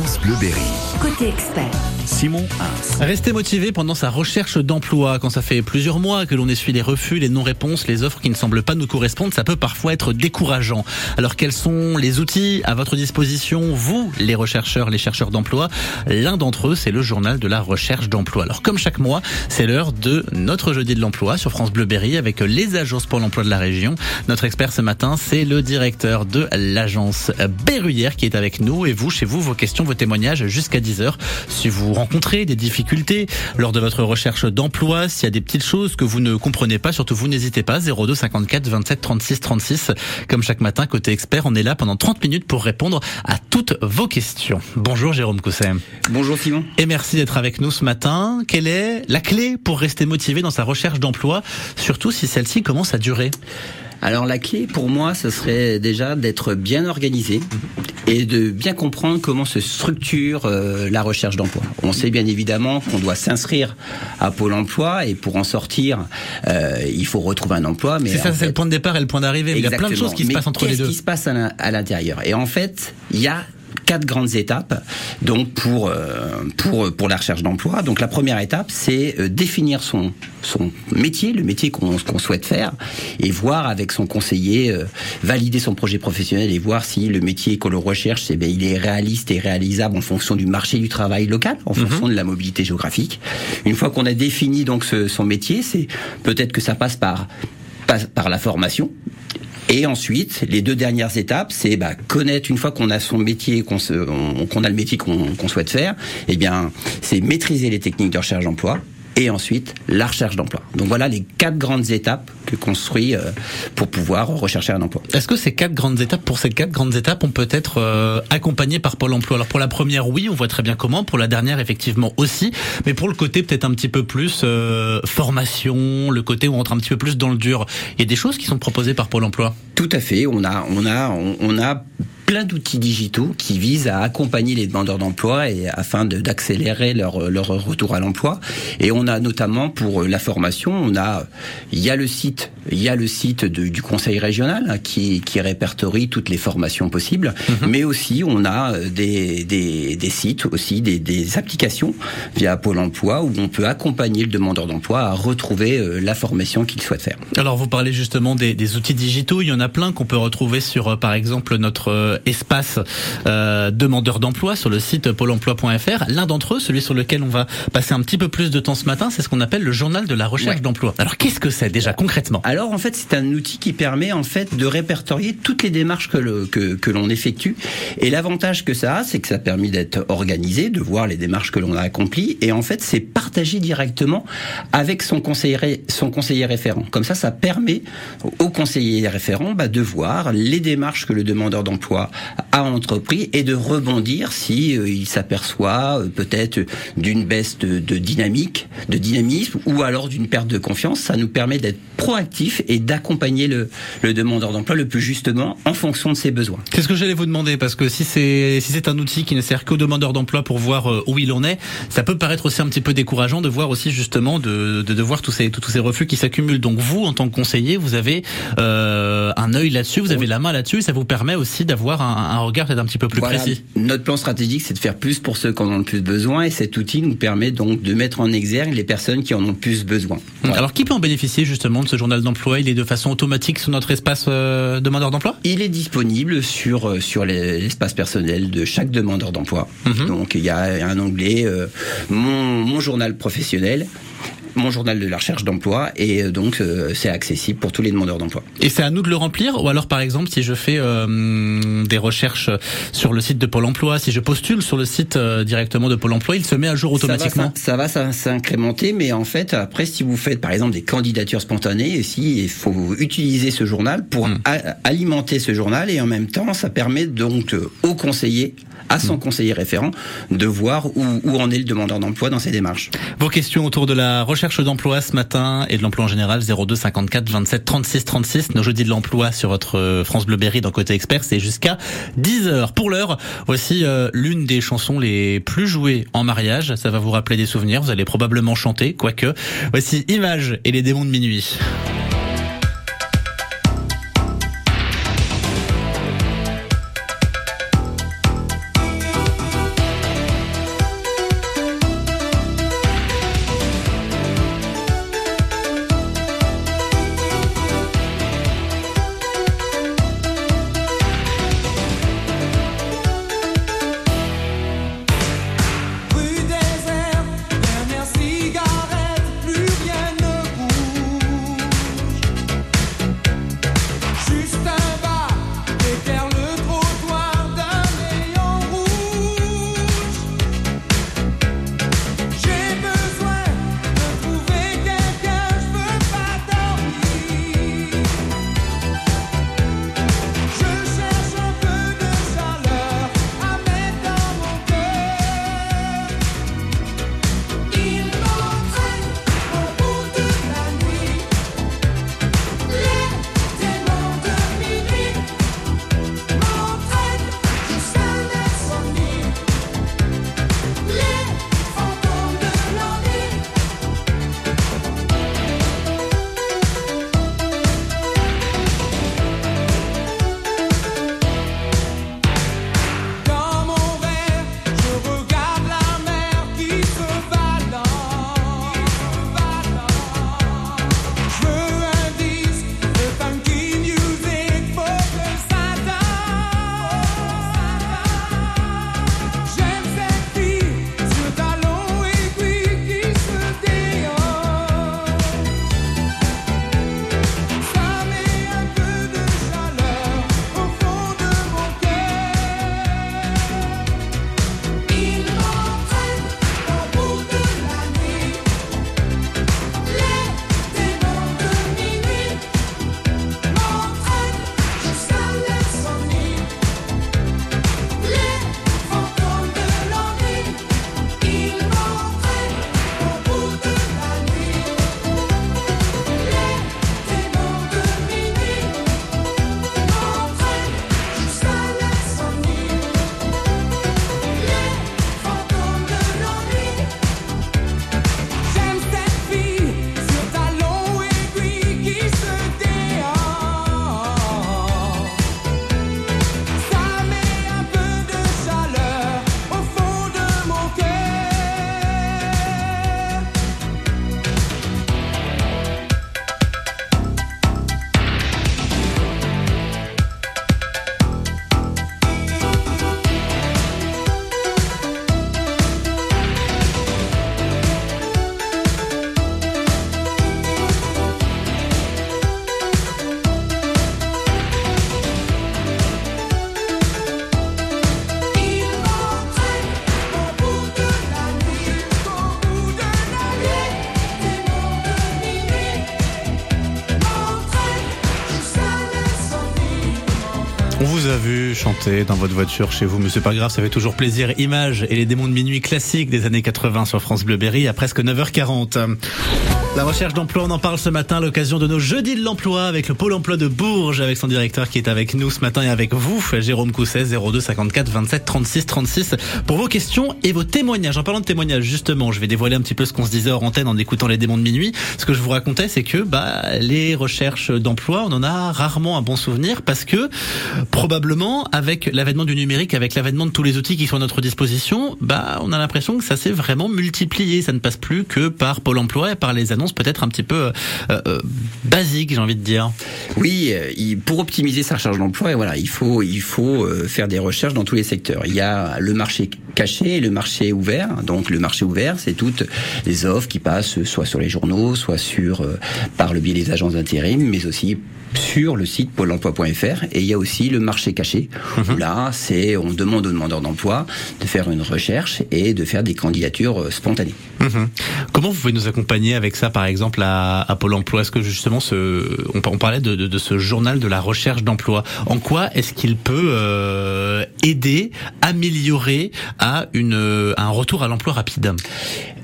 France Bleu Berry. Côté expert. Simon Ins. Rester motivé pendant sa recherche d'emploi. Quand ça fait plusieurs mois que l'on essuie les refus, les non-réponses, les offres qui ne semblent pas nous correspondre, ça peut parfois être décourageant. Alors quels sont les outils à votre disposition, vous, les rechercheurs, les chercheurs d'emploi? L'un d'entre eux, c'est le journal de la recherche d'emploi. Alors comme chaque mois, c'est l'heure de notre jeudi de l'emploi sur France Bleu Berry avec les agences pour l'emploi de la région. Notre expert ce matin, c'est le directeur de l'agence Berruyère qui est avec nous. Et vous, chez vous, vos questions, vos témoignages jusqu'à 10h. Si vous rencontrez des difficultés lors de votre recherche d'emploi, s'il y a des petites choses que vous ne comprenez pas, surtout vous n'hésitez pas, 02 54 27 36 36. Comme chaque matin, côté expert, on est là pendant 30 minutes pour répondre à toutes vos questions. Bonjour Jérôme Cousset. Bonjour Simon. Et merci d'être avec nous ce matin. Quelle est la clé pour rester motivé dans sa recherche d'emploi, surtout si celle-ci commence à durer? Alors la clé pour moi, ce serait déjà d'être bien organisé et de bien comprendre comment se structure euh, la recherche d'emploi. On sait bien évidemment qu'on doit s'inscrire à Pôle Emploi et pour en sortir, euh, il faut retrouver un emploi. Mais c'est ça, c'est le point de départ et le point d'arrivée. Il y a plein de choses qui se passent entre les deux. Qu'est-ce qui se passe à l'intérieur? Et en fait, il y a quatre grandes étapes donc pour euh, pour pour la recherche d'emploi. Donc la première étape, c'est euh, définir son son métier, le métier qu'on qu'on souhaite faire, et voir avec son conseiller euh, valider son projet professionnel et voir si le métier qu'on le recherche, c'est ben, il est réaliste et réalisable en fonction du marché du travail local, en mhm. fonction de la mobilité géographique. Une fois qu'on a défini donc ce, son métier, c'est peut-être que ça passe par par la formation, et ensuite, les deux dernières étapes, c'est bah, connaître une fois qu'on a son métier, qu'on a le métier qu'on souhaite faire, eh bien, c'est maîtriser les techniques de recherche d'emploi et ensuite la recherche d'emploi. Donc voilà les quatre grandes étapes que construit euh, pour pouvoir rechercher un emploi. Est-ce que ces quatre grandes étapes, pour ces quatre grandes étapes, on peut être euh, accompagné par Pôle Emploi? Alors pour la première, oui, on voit très bien comment. Pour la dernière, effectivement aussi. Mais pour le côté peut-être un petit peu plus euh, formation, le côté où on rentre un petit peu plus dans le dur, il y a des choses qui sont proposées par Pôle Emploi? Tout à fait. On a, on a, on a plein d'outils digitaux qui visent à accompagner les demandeurs d'emploi et afin d'accélérer leur, leur retour à l'emploi. Et on a notamment pour la formation, on a, il y a le site, il y a le site de, du conseil régional qui, qui répertorie toutes les formations possibles, mhm. mais aussi on a des, des, des sites aussi, des, des, applications via Pôle Emploi où on peut accompagner le demandeur d'emploi à retrouver euh, la formation qu'il souhaite faire. Alors vous parlez justement des, des outils digitaux, il y en a plein qu'on peut retrouver sur euh, par exemple notre euh, espace euh, demandeur d'emploi sur le site pôle emploi.fr. L'un d'entre eux, celui sur lequel on va passer un petit peu plus de temps ce matin, c'est ce qu'on appelle le journal de la recherche d'emploi. Alors qu'est-ce que c'est déjà concrètement? Alors en fait, c'est un outil qui permet en fait de répertorier toutes les démarches que le, que, que l'on effectue. Et l'avantage que ça a, c'est que ça permet d'être organisé, de voir les démarches que l'on a accomplies. Et en fait, c'est partagé directement avec son conseiller, son conseiller référent. Comme ça, ça permet au conseiller référent bah, de voir les démarches que le demandeur d'emploi a entrepris et de rebondir si euh, il s'aperçoit euh, peut-être d'une baisse de, dynamique, de dynamisme ou alors d'une perte de confiance. Ça nous permet d'être proactif et d'accompagner le, demandeur d'emploi le plus justement en fonction de ses besoins. C'est ce que j'allais vous demander parce que si c'est si c'est un outil qui ne sert qu'au demandeur d'emploi pour voir euh, où il en est, ça peut paraître aussi un petit peu décourageant de voir aussi justement de de, voir tous ces tous ces refus qui s'accumulent. Donc vous en tant que conseiller, vous avez un œil là-dessus, vous avez la main là-dessus, ça vous permet aussi d'avoir un, regard peut-être un petit peu plus précis. Notre plan stratégique, c'est de faire plus pour ceux qui en ont le plus besoin, et cet outil nous permet donc de mettre en exergue les personnes qui en ont plus besoin. Alors, qui peut en bénéficier justement de ce journal d'emploi? Il est de façon automatique sur notre espace euh, demandeur d'emploi? Il est disponible sur euh, sur l'espace personnel de chaque demandeur d'emploi. Mhm. Donc, il y a un onglet euh, mon, mon journal professionnel mon journal de la recherche d'emploi et euh, donc euh, c'est accessible pour tous les demandeurs d'emploi. Et c'est à nous de le remplir ou alors par exemple si je fais euh, des recherches sur le site de Pôle Emploi, si je postule sur le site directement de Pôle Emploi, il se met à jour automatiquement. Ça va, ça, va s'incrémenter, mais en fait après si vous faites par exemple des candidatures spontanées, ici il faut utiliser ce journal pour hmm. alimenter ce journal et en même temps ça permet donc aux conseillers à son hmm. conseiller référent de voir où, où en est le demandeur d'emploi dans ses démarches. Vos questions autour de la recherche recherche d'emploi ce matin et de l'emploi en général 02 54 27 36 36 nos jeudis de l'emploi sur votre euh, France Bleu Berry dans côté expert c'est jusqu'à 10 heures. Pour l'heure voici euh, l'une des chansons les plus jouées en mariage. Ça va vous rappeler des souvenirs. Vous allez probablement chanter quoique. Voici Image et les démons de minuit dans votre voiture chez vous, mais c'est pas grave, ça fait toujours plaisir. Images et les démons de minuit classiques des années 80 sur France Bleu Berry à presque 9h40. La recherche d'emploi, on en parle ce matin à l'occasion de nos jeudis de l'emploi avec le pôle emploi de Bourges, avec son directeur qui est avec nous ce matin et avec vous, Jérôme Cousset, 02 54 27 36 36, pour vos questions et vos témoignages. En parlant de témoignages, justement, je vais dévoiler un petit peu ce qu'on se disait hors antenne en écoutant les démons de minuit. Ce que je vous racontais, c'est que bah, les recherches d'emploi, on en a rarement un bon souvenir parce que probablement avec l'avènement du numérique, avec l'avènement de tous les outils qui sont à notre disposition, bah, on a l'impression que ça s'est vraiment multiplié. Ça ne passe plus que par Pôle emploi et par les annonce peut-être un petit peu euh, euh, basique, j'ai envie de dire. Oui, euh, pour optimiser sa recherche d'emploi, voilà, il faut il faut faire des recherches dans tous les secteurs. Il y a le marché caché et le marché ouvert. Donc le marché ouvert, c'est toutes les offres qui passent soit sur les journaux, soit sur par le biais des agences d'intérim, mais aussi sur le site pôle emploi.fr et il y a aussi le marché caché mhm. là c'est on demande aux demandeurs d'emploi de faire une recherche et de faire des candidatures euh, spontanées. Mhm. Comment vous pouvez nous accompagner avec ça par exemple à, à Pôle emploi? Est-ce que justement ce, on, parlait de, de, de, ce journal de la recherche d'emploi En quoi est-ce qu'il peut euh, aider, améliorer à une, un retour à l'emploi rapide?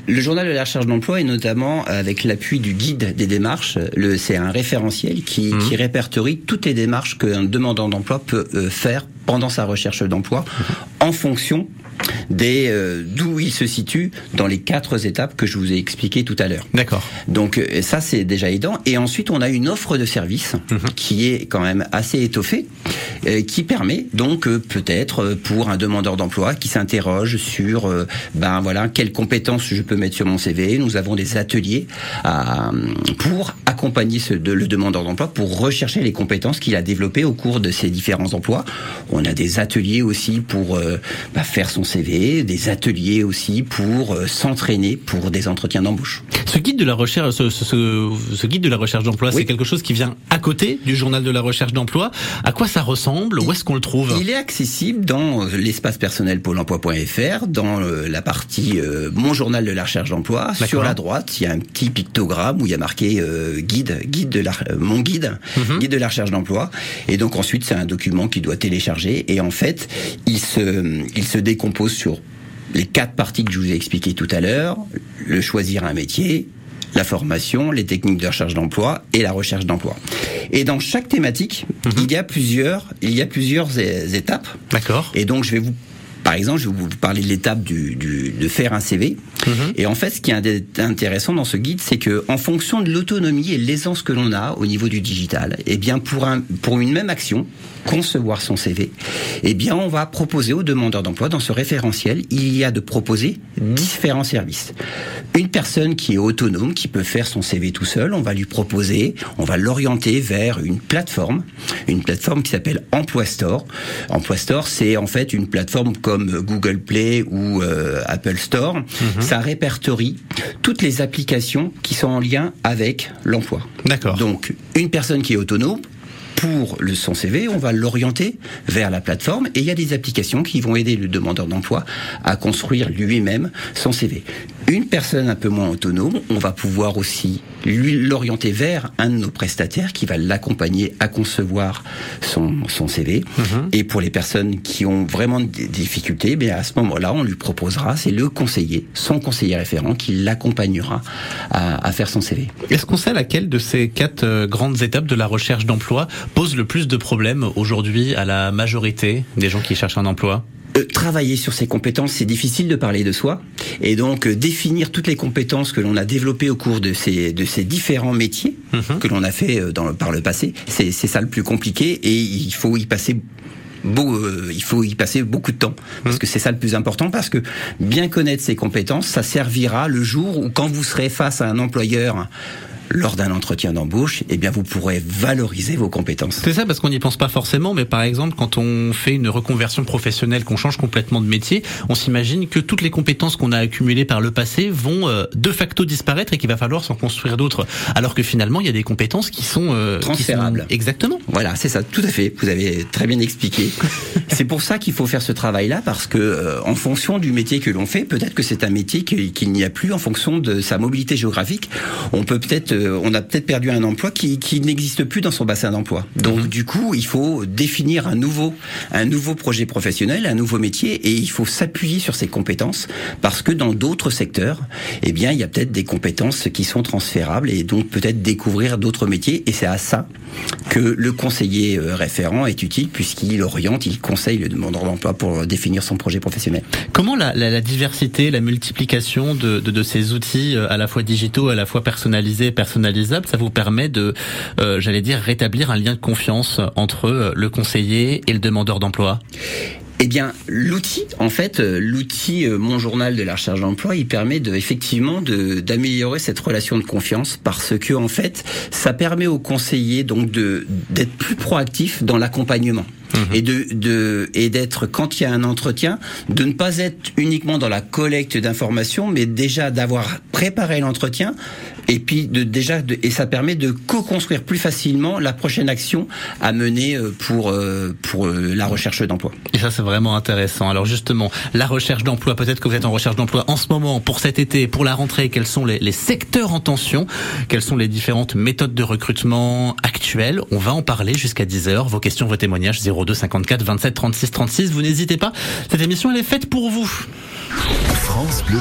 Le journal de la recherche d'emploi est notamment avec l'appui du guide des démarches. C'est un référentiel qui, mhm. qui, répertorie toutes les démarches qu'un demandeur d'emploi peut euh, faire pendant sa recherche d'emploi mhm. en fonction des euh, d'où il se situe dans les quatre étapes que je vous ai expliquées tout à l'heure. D'accord. Donc euh, ça c'est déjà aidant. Et ensuite on a une offre de service mhm. qui est quand même assez étoffée, euh, qui permet donc peut-être pour un demandeur d'emploi qui s'interroge sur ben voilà quelles compétences je peux mettre sur mon CV. Nous avons des ateliers pour accompagner ce, de, le demandeur d'emploi pour rechercher les compétences qu'il a développées au cours de ses différents emplois. On a des ateliers aussi pour bah, faire son CV, des ateliers aussi pour euh, s'entraîner pour des entretiens d'embauche. Ce guide de la recherche, ce, ce, ce guide de la recherche d'emploi, c'est quelque chose qui vient à côté du journal de la recherche d'emploi. À quoi ça ressemble? Où est-ce qu'on le trouve? Il est accessible dans euh, l'espace personnel pôle emploi.fr, dans euh, la partie Mon journal de la recherche d'emploi. Sur la droite, il y a un petit pictogramme où il y a marqué guide, guide de la, mon guide, mhm. guide de la recherche d'emploi. Et donc ensuite, c'est un document qui doit télécharger. Et en fait, il se, il se décompose pose sur les quatre parties que je vous ai expliquées tout à l'heure, le choisir un métier, la formation, les techniques de recherche d'emploi et la recherche d'emploi. Et dans chaque thématique, mhm. il y a plusieurs, il y a plusieurs étapes. D'accord. Et donc je vais vous par exemple, je vais vous parler de l'étape du, du, de faire un CV. Mhm. Et en fait, ce qui est intéressant dans ce guide, c'est que en fonction de l'autonomie et l'aisance que l'on a au niveau du digital, eh bien pour un pour une même action, concevoir son CV, eh bien on va proposer aux demandeurs d'emploi dans ce référentiel, il y a de proposer différents services. Une personne qui est autonome, qui peut faire son CV tout seul, on va lui proposer, on va l'orienter vers une plateforme, une plateforme qui s'appelle Emploi Store. Emploi Store, c'est en fait une plateforme comme Google Play ou euh, Apple Store. Mhm. Ça répertorie toutes les applications qui sont en lien avec l'emploi. D'accord. Donc une personne qui est autonome pour le son CV, on va l'orienter vers la plateforme et il y a des applications qui vont aider le demandeur d'emploi à construire lui-même son CV. Une personne un peu moins autonome, on va pouvoir aussi lui l'orienter vers un de nos prestataires qui va l'accompagner à concevoir son, son CV. Mhm. Et pour les personnes qui ont vraiment des difficultés, bien à ce moment-là, on lui proposera, c'est le conseiller, son conseiller référent, qui l'accompagnera à, à, faire son CV. Est-ce qu'on sait laquelle de ces quatre euh, grandes étapes de la recherche d'emploi pose le plus de problèmes aujourd'hui à la majorité des gens qui cherchent un emploi? Euh, travailler sur ces compétences, c'est difficile de parler de soi. Et donc, euh, définir toutes les compétences que l'on a développées au cours de ces, de ces différents métiers mhm. que l'on a fait euh, dans, par le passé, c'est ça le plus compliqué et il faut y passer Beau, il faut y passer beaucoup de temps parce mhm. que c'est ça le plus important parce que bien connaître ces compétences, ça servira le jour où quand vous serez face à un employeur lors d'un entretien d'embauche, eh bien vous pourrez valoriser vos compétences. C'est ça parce qu'on n'y pense pas forcément, mais par exemple quand on fait une reconversion professionnelle, qu'on change complètement de métier, on s'imagine que toutes les compétences qu'on a accumulées par le passé vont euh, de facto disparaître et qu'il va falloir s'en construire d'autres. Alors que finalement il y a des compétences qui sont euh, transférables. Exactement. Voilà, c'est ça, tout à fait. Vous avez très bien expliqué. c'est pour ça qu'il faut faire ce travail-là parce que euh, en fonction du métier que l'on fait, peut-être que c'est un métier qu'il n'y a plus en fonction de sa mobilité géographique. On peut peut-être on a peut-être perdu un emploi qui, qui n'existe plus dans son bassin d'emploi. Donc mhm. du coup, il faut définir un nouveau, un nouveau projet professionnel, un nouveau métier, et il faut s'appuyer sur ces compétences parce que dans d'autres secteurs, eh bien, il y a peut-être des compétences qui sont transférables et donc peut-être découvrir d'autres métiers. Et c'est à ça que le conseiller euh, référent est utile puisqu'il oriente, il conseille le demandeur d'emploi pour définir son projet professionnel. Comment la, la, la diversité, la multiplication de, de, de, ces outils euh, à la fois digitaux, à la fois personnalisés, personnalisables, ça vous permet de, euh, j'allais dire, rétablir un lien de confiance entre le conseiller et le demandeur d'emploi? Eh bien, l'outil, en fait, euh, l'outil euh, Mon Journal de la recherche d'emploi, il permet de, effectivement d'améliorer cette relation de confiance parce que, en fait, ça permet aux conseillers donc d'être plus proactifs dans l'accompagnement. Mmh. Et de, de et d'être quand il y a un entretien, de ne pas être uniquement dans la collecte d'informations, mais déjà d'avoir préparé l'entretien, et puis de, déjà de, et ça permet de co-construire plus facilement la prochaine action à mener euh, pour euh, pour euh, la recherche d'emploi. Et ça c'est vraiment intéressant. Alors justement, la recherche d'emploi, peut-être que vous êtes en recherche d'emploi en ce moment pour cet été, pour la rentrée, quels sont les, les secteurs en tension, quelles sont les différentes méthodes de recrutement actuelles? On va en parler jusqu'à 10h. Vos questions, vos témoignages 02 54 27 36 36. Vous n'hésitez pas. Cette émission elle est faite pour vous. France Bleu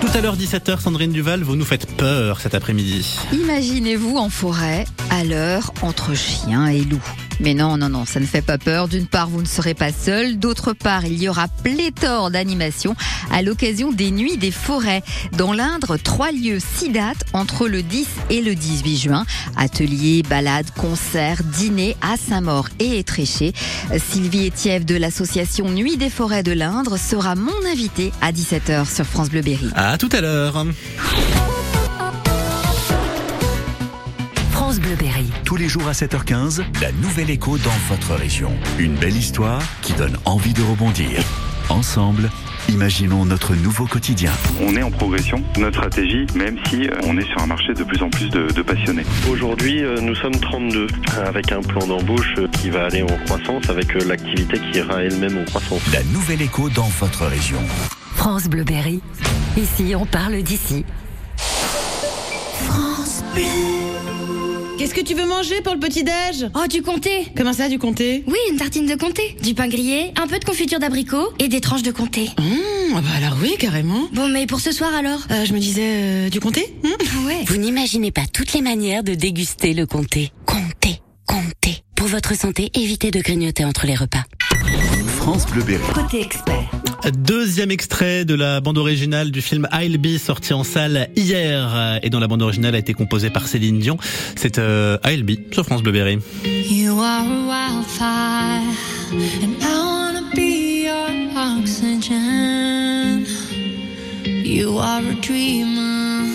tout à l'heure 17h, Sandrine Duval, vous nous faites peur cet après-midi. Imaginez-vous en forêt, à l'heure, entre chiens et loups. Mais non, non, non, ça ne fait pas peur. D'une part, vous ne serez pas seul. D'autre part, il y aura pléthore d'animations à l'occasion des Nuits des Forêts. Dans l'Indre, trois lieux, six dates entre le 10 et le 18 juin. Ateliers, balades, concerts, dîners à Saint-Maur et Étréché. Sylvie Etiève de l'association Nuits des Forêts de l'Indre sera mon invitée à 17h sur France Bleu Berry. À tout à l'heure. Tous les jours à 7h15, la nouvelle écho dans votre région. Une belle histoire qui donne envie de rebondir. Ensemble, Imaginons notre nouveau quotidien. On est en progression, notre stratégie, même si euh, on est sur un marché de plus en plus de, passionnés. Aujourd'hui, euh, nous sommes 32, avec un plan d'embauche euh, qui va aller en croissance, avec l'activité qui ira elle-même en croissance. La nouvelle écho dans votre région. France Bleuberry. Ici, on parle d'ici. France Bleu. Qu'est-ce que tu veux manger pour le petit-déj Oh, du comté Comment ça, du comté? Oui, une tartine de comté, du pain grillé, un peu de confiture d'abricot et des tranches de comté. Mmh, bah alors oui, carrément. Bon, mais pour ce soir alors? Euh, Je me disais euh, du comté? Mmh Ouais. Vous n'imaginez pas toutes les manières de déguster le comté. Comté, comté. Pour votre santé, évitez de grignoter entre les repas. France Bleu Côté expert. Deuxième extrait de la bande originale du film I'll Be sorti en salle hier et dont la bande originale a été composée par Céline Dion. C'est euh, I'll Be sur France Bleu Berry. You are a wildfire and I wanna be your oxygen. You are a dreamer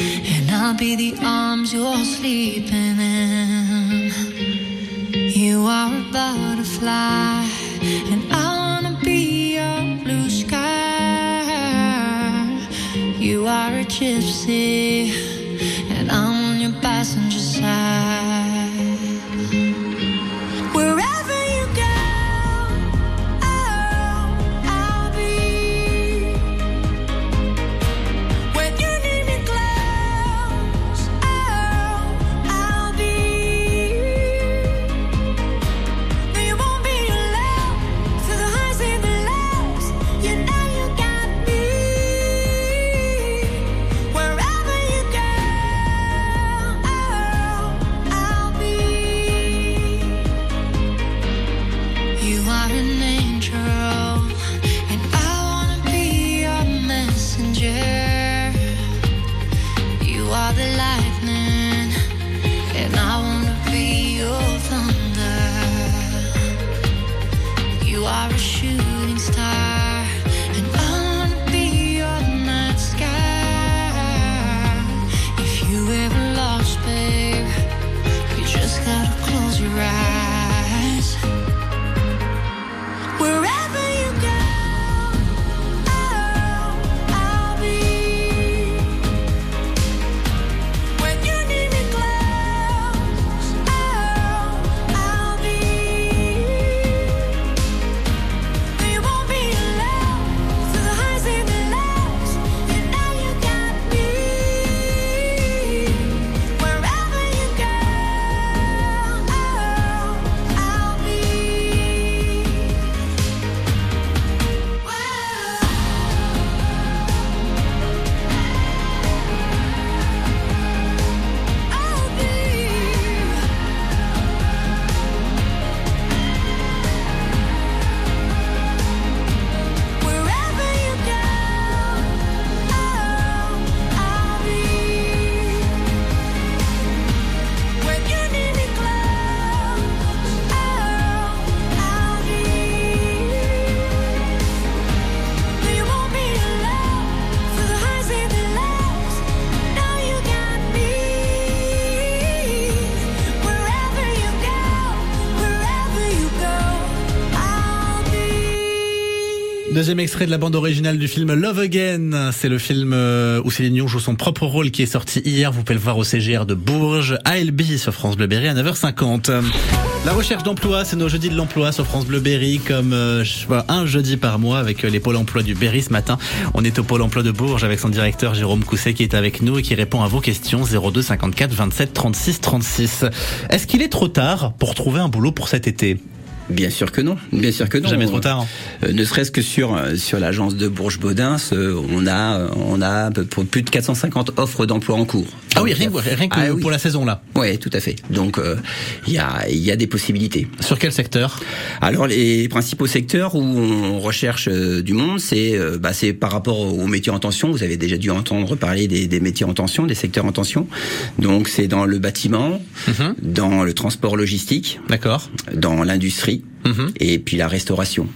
and I'll be the arms you're sleeping in. You are a butterfly and I are a gypsy, Extrait de la bande originale du film Love Again. C'est le film euh, où Céline Dion joue son propre rôle qui est sorti hier. Vous pouvez le voir au CGR de Bourges, ALB sur France Bleu Berry à 9h50. La recherche d'emploi, c'est nos jeudis de l'emploi sur France Bleu Berry, comme euh, un jeudi par mois avec euh, les pôles emploi du Berry ce matin. On est au pôle emploi de Bourges avec son directeur Jérôme Cousset qui est avec nous et qui répond à vos questions 02 54 27 36 36. Est-ce qu'il est trop tard pour trouver un boulot pour cet été? Bien sûr que non, bien sûr que non. Jamais trop tard. Euh, ne serait-ce que sur euh, sur l'agence de Bourges-Baudin, on a on a pour plus de 450 offres d'emploi en cours. Ah oui, rien, rien que Ah oui. pour la saison là. Ouais, tout à fait. Donc euh, il y a il y a des possibilités. Sur quel secteur? Alors les principaux secteurs où on recherche euh, du monde, c'est euh, bah, c'est par rapport aux métiers en tension. Vous avez déjà dû entendre parler des, des métiers en tension, des secteurs en tension. Donc c'est dans le bâtiment, Mhm. dans le transport logistique, D'accord. dans l'industrie Mhm. et puis la restauration.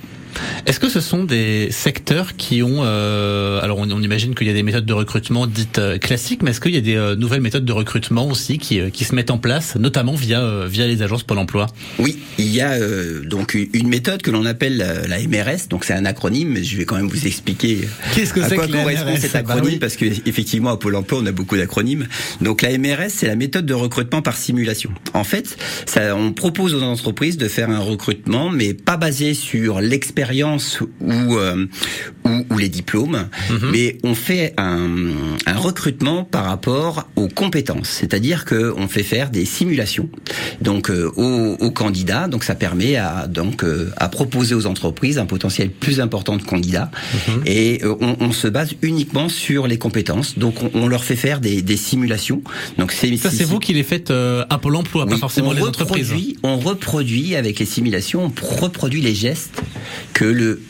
Est-ce que ce sont des secteurs qui ont euh, alors on, on imagine qu'il y a des méthodes de recrutement dites euh, classiques, mais est-ce qu'il y a des euh, nouvelles méthodes de recrutement aussi qui, euh, qui se mettent en place, notamment via euh, via les agences Pôle Emploi? Oui, il y a euh, donc une méthode que l'on appelle la MRS. Donc c'est un acronyme, mais je vais quand même vous expliquer Qu'est-ce que à c'est quoi que correspond MRS? cet Bah acronyme oui. parce que effectivement à Pôle Emploi on a beaucoup d'acronymes. Donc la MRS c'est la méthode de recrutement par simulation. En fait, ça, on propose aux entreprises de faire un recrutement, mais pas basé sur l'expérience ou, euh, ou ou les diplômes, Mhm. mais on fait un, un recrutement par rapport aux compétences. C'est-à-dire que on fait faire des simulations donc euh, aux, aux candidats. Donc ça permet à donc euh, à proposer aux entreprises un potentiel plus important de candidats. Mhm. Et euh, on, on se base uniquement sur les compétences. Donc on, on leur fait faire des, des simulations. Donc c'est Ça c'est vous qui les faites euh, à Pôle Emploi, pas oui, forcément on les entreprises. reproduit- On reproduit avec les simulations, on reproduit les gestes que le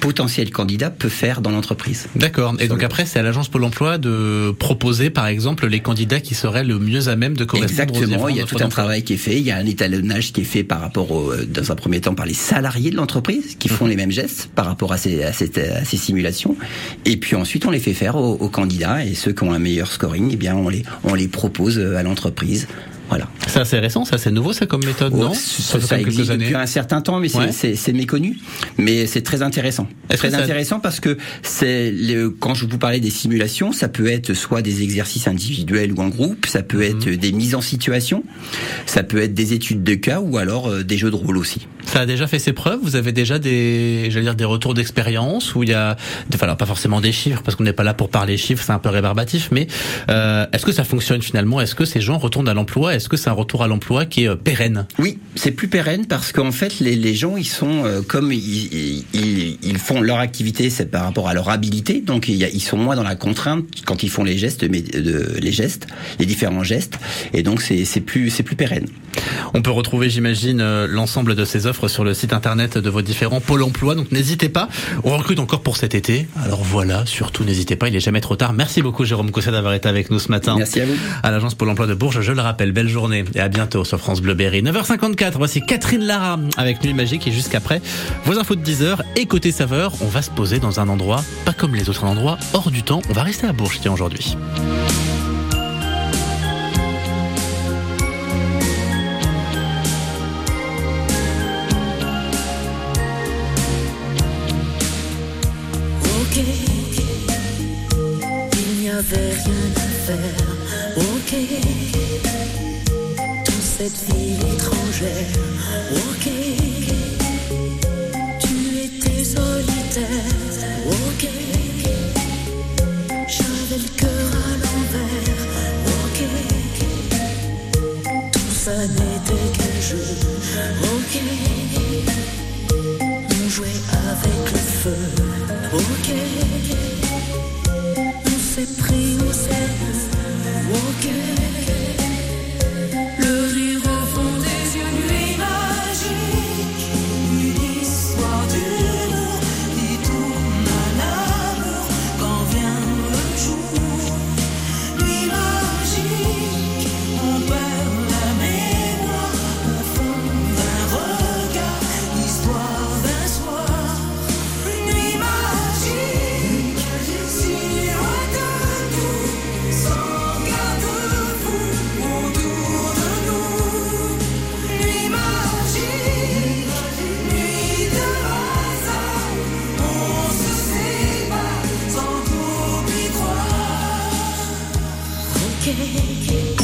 potentiel candidat peut faire dans l'entreprise. D'accord. Et donc après, c'est à l'agence Pôle Emploi de proposer, par exemple, les candidats qui seraient le mieux à même de correspondre aux Exactement, il y a tout un travail qui est fait, il y a un étalonnage qui est fait par rapport, au, euh, dans un premier temps, par les salariés de l'entreprise qui Mhm. font les mêmes gestes par rapport à ces, à, cette- à ces simulations. Et puis ensuite, on les fait faire aux, aux candidats et ceux qui ont un meilleur scoring, eh bien, on les, on les propose euh, à l'entreprise. Voilà. C'est assez récent, ça c'est nouveau ça comme méthode, non Ça ça, existe depuis un certain temps, mais c'est- Ouais. méconnu. Mais c'est très intéressant. Que Très intéressant parce que c'est le- quand je vous parlais des simulations, ça peut être soit des exercices individuels ou en groupe, ça peut être Mhm. des mises en situation, ça peut être des études de cas ou alors euh, des jeux de rôle aussi. Ça a déjà fait ses preuves. Vous avez déjà des, j'allais dire des retours d'expérience où il y a, enfin alors pas forcément des chiffres parce qu'on n'est pas là pour parler chiffres, c'est un peu rébarbatif. Mais euh, est-ce que ça fonctionne finalement? Est-ce que ces gens retournent à l'emploi? Est-ce que c'est un retour à l'emploi qui est euh, pérenne? Oui, c'est plus pérenne parce qu'en fait, les, les gens, ils sont euh, comme ils, ils, ils font leur activité, c'est par rapport à leur habilité, donc il y a- ils sont moins dans la contrainte quand ils font les gestes, mais de, les gestes, les différents gestes, et donc c'est c'est plus c'est plus pérenne. On peut retrouver, j'imagine, euh, l'ensemble de ces offres sur le site internet de vos différents pôles emploi. Donc n'hésitez pas. On recrute encore pour cet été. Alors voilà, surtout n'hésitez pas. Il est jamais trop tard. Merci beaucoup, Jérôme Cousset, d'avoir été avec nous ce matin. Merci à vous. À l'agence Pôle emploi de Bourges, je le rappelle. Belle journée et à bientôt sur France Bleu Berry. 9h54. Voici Catherine Lara avec Nuit Magique et jusqu'après vos infos de 10h. Et côté saveur, on va se poser dans un endroit pas comme les autres endroits, hors du temps. On va rester à Bourges, tiens, aujourd'hui. Rien à faire. Ok, toute cette ville étrangère. Ok, tu étais solitaire. Ok, j'avais le cœur à l'envers. Ok, tout ça n'était qu'un jeu. Ok. On jouait avec le feu, ok. On s'est pris au sérieux, Okay.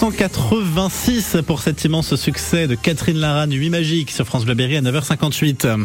1986 pour cet immense succès de Catherine Lara, Nuit Magique sur France Bleu Berry à 9h58.